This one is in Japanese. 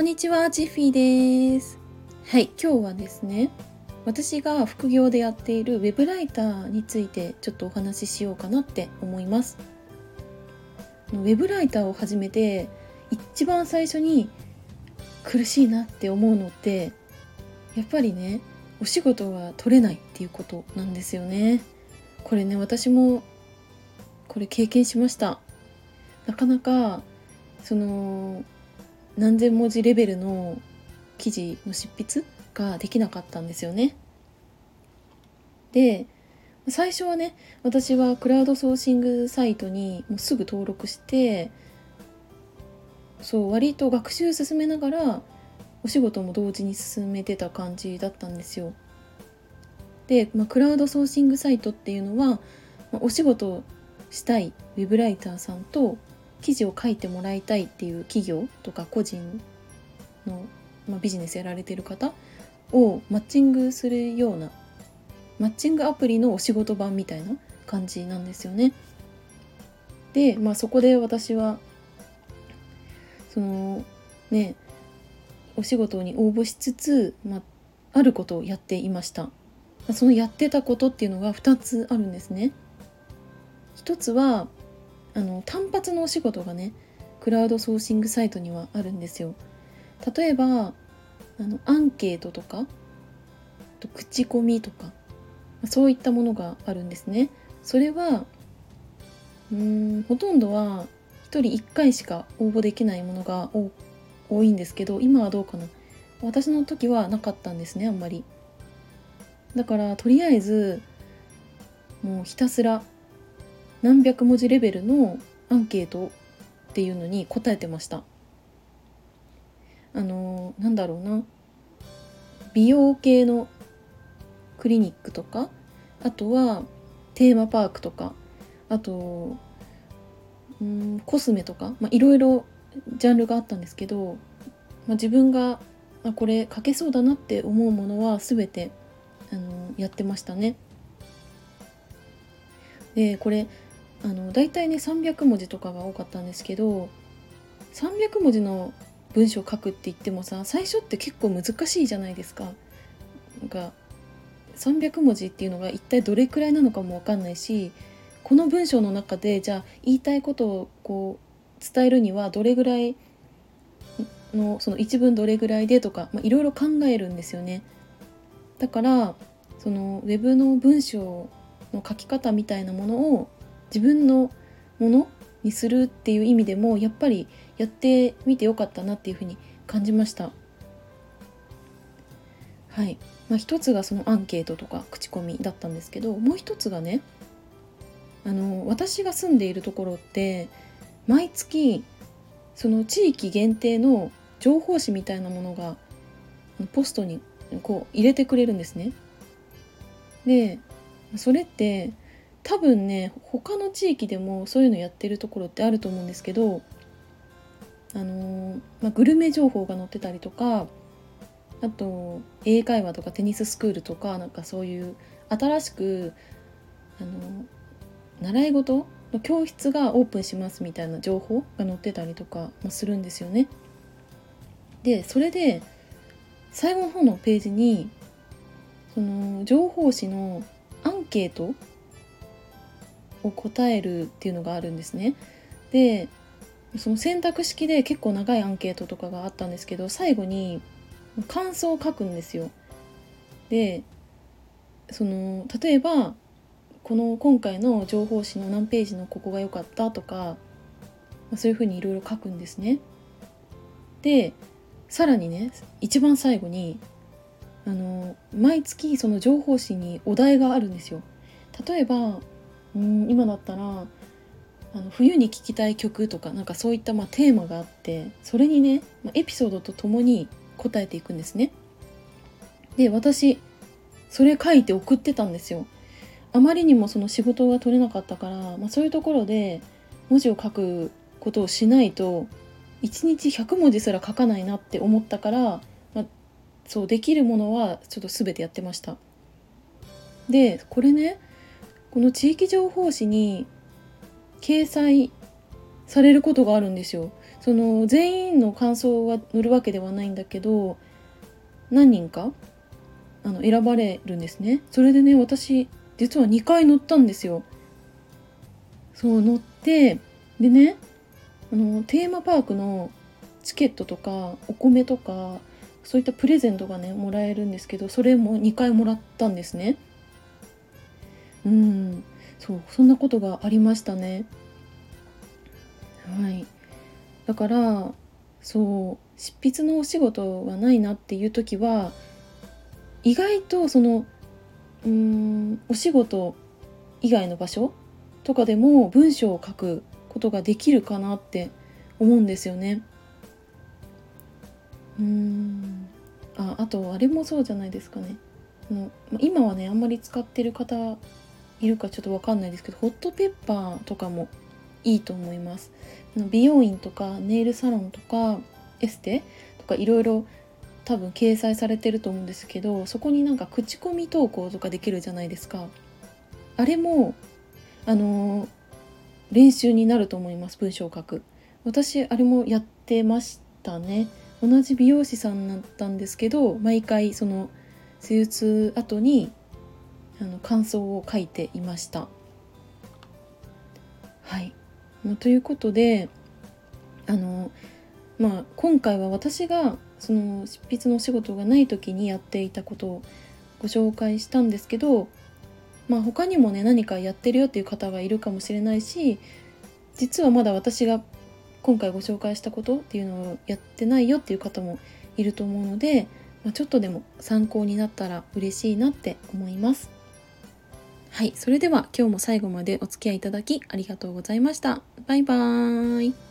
こんにちは、ジッフィーです。はい、今日はですね、私が副業でやっているウェブライターについてちょっとお話ししようかなって思います。ウェブライターを始めて一番最初に苦しいなって思うのってやっぱりねお仕事が取れないっていうことなんですよね。これね私もこれ経験しました。なかなかその何千文字レベルの記事の執筆ができなかったんですよね。で最初はね私はクラウドソーシングサイトにもうすぐ登録してそう割と学習進めながらお仕事も同時に進めてた感じだったんですよ。で、まあ、クラウドソーシングサイトっていうのは、まあ、お仕事したいウェブライターさんと記事を書いてもらいたいっていう企業とか個人の、まあ、ビジネスやられてる方をマッチングするようなマッチングアプリのお仕事版みたいな感じなんですよね。で、まあ、そこで私はそのねお仕事に応募しつつ、まあ、あることをやっていました。そのやってたことっていうのが2つあるんですね。一つはあの単発のお仕事がねクラウドソーシングサイトにはあるんですよ。例えばあのアンケートとかと口コミとかそういったものがあるんですね。それはうんほとんどは1人1回しか応募できないものが多いんですけど今はどうかな私の時はなかったんですねあんまり。だからとりあえずもうひたすら何百文字レベルのアンケートっていうのに答えてましたあのなんだろうな美容系のクリニックとかあとはテーマパークとかあとうんコスメとかいろいろジャンルがあったんですけど、まあ、自分があこれ書けそうだなって思うものは全てあのやってましたね。でこれあの大体ね300文字とかが多かったんですけど300文字の文章書くって言ってもさ最初って結構難しいじゃないですか。なんか300文字っていうのが一体どれくらいなのかも分かんないしこの文章の中でじゃあ言いたいことをこう伝えるにはどれぐらいのその一文どれぐらいでとかいろいろ考えるんですよね。だからそのウェブの文章の書き方みたいなものを自分のものにするっていう意味でもやっぱりやってみてよかったなっていうふうに感じました。はい、まあ、一つがそのアンケートとか口コミだったんですけどもう一つがねあの私が住んでいるところって毎月その地域限定の情報誌みたいなものがポストにこう入れてくれるんですね。でそれって多分ね他の地域でもそういうのやってるところってあると思うんですけどあのー、まあ、グルメ情報が載ってたりとかあと英会話とかテニススクールとかなんかそういう新しくあの習い事の教室がオープンしますみたいな情報が載ってたりとかもするんですよね。でそれで最後の方のページにその情報誌のアンケートを答えるっていうのがあるんですね。でその選択式で結構長いアンケートとかがあったんですけど最後に感想を書くんですよ。でその例えばこの今回の情報誌の何ページのここが良かったとかまそういうふうにいろいろ書くんですね。でさらにね一番最後にあの毎月その情報誌にお題があるんですよ。例えばうん今だったらあの冬に聴きたい曲とかなんかそういったまあテーマがあってそれにね、まあ、エピソードとともに答えていくんですね。で私それ書いて送ってたんですよ。あまりにもその仕事が取れなかったから、まあ、そういうところで文字を書くことをしないと1日100文字すら書かないなって思ったから、まあ、そうできるものはちょっと全てやってました。でこれねこの地域情報誌に掲載されることがあるんですよ。その全員の感想が載るわけではないんだけど何人かあの選ばれるんですね。それでね私実は2回乗ったんですよ。そう乗ってでねあのテーマパークのチケットとかお米とかそういったプレゼントがねもらえるんですけどそれも2回もらったんですね。うんそうそんなことがありましたねはいだからそう執筆のお仕事がないなっていう時は意外とそのうんお仕事以外の場所とかでも文章を書くことができるかなって思うんですよね。うんああとあれもそうじゃないですかね。あの今はねあんまり使ってる方いるかちょっと分かんないですけどホットペッパーとかもいいと思います。美容院とかネイルサロンとかエステとかいろいろ多分掲載されてると思うんですけどそこになんか口コミ投稿とかできるじゃないですか。あれもあの、練習になると思います文章を書く。私あれもやってましたね。同じ美容師さんだったんですけど毎回その施術後にあの感想を書いていましたはいまということであのまあ今回は私がその執筆のお仕事がない時にやっていたことをご紹介したんですけど、まあ、他にもね何かやってるよっていう方がいるかもしれないし実はまだ私が今回ご紹介したことっていうのをやってないよっていう方もいると思うので、まあ、ちょっとでも参考になったら嬉しいなって思います。はい、それでは今日も最後までお付き合いいただきありがとうございました。バイバーイ。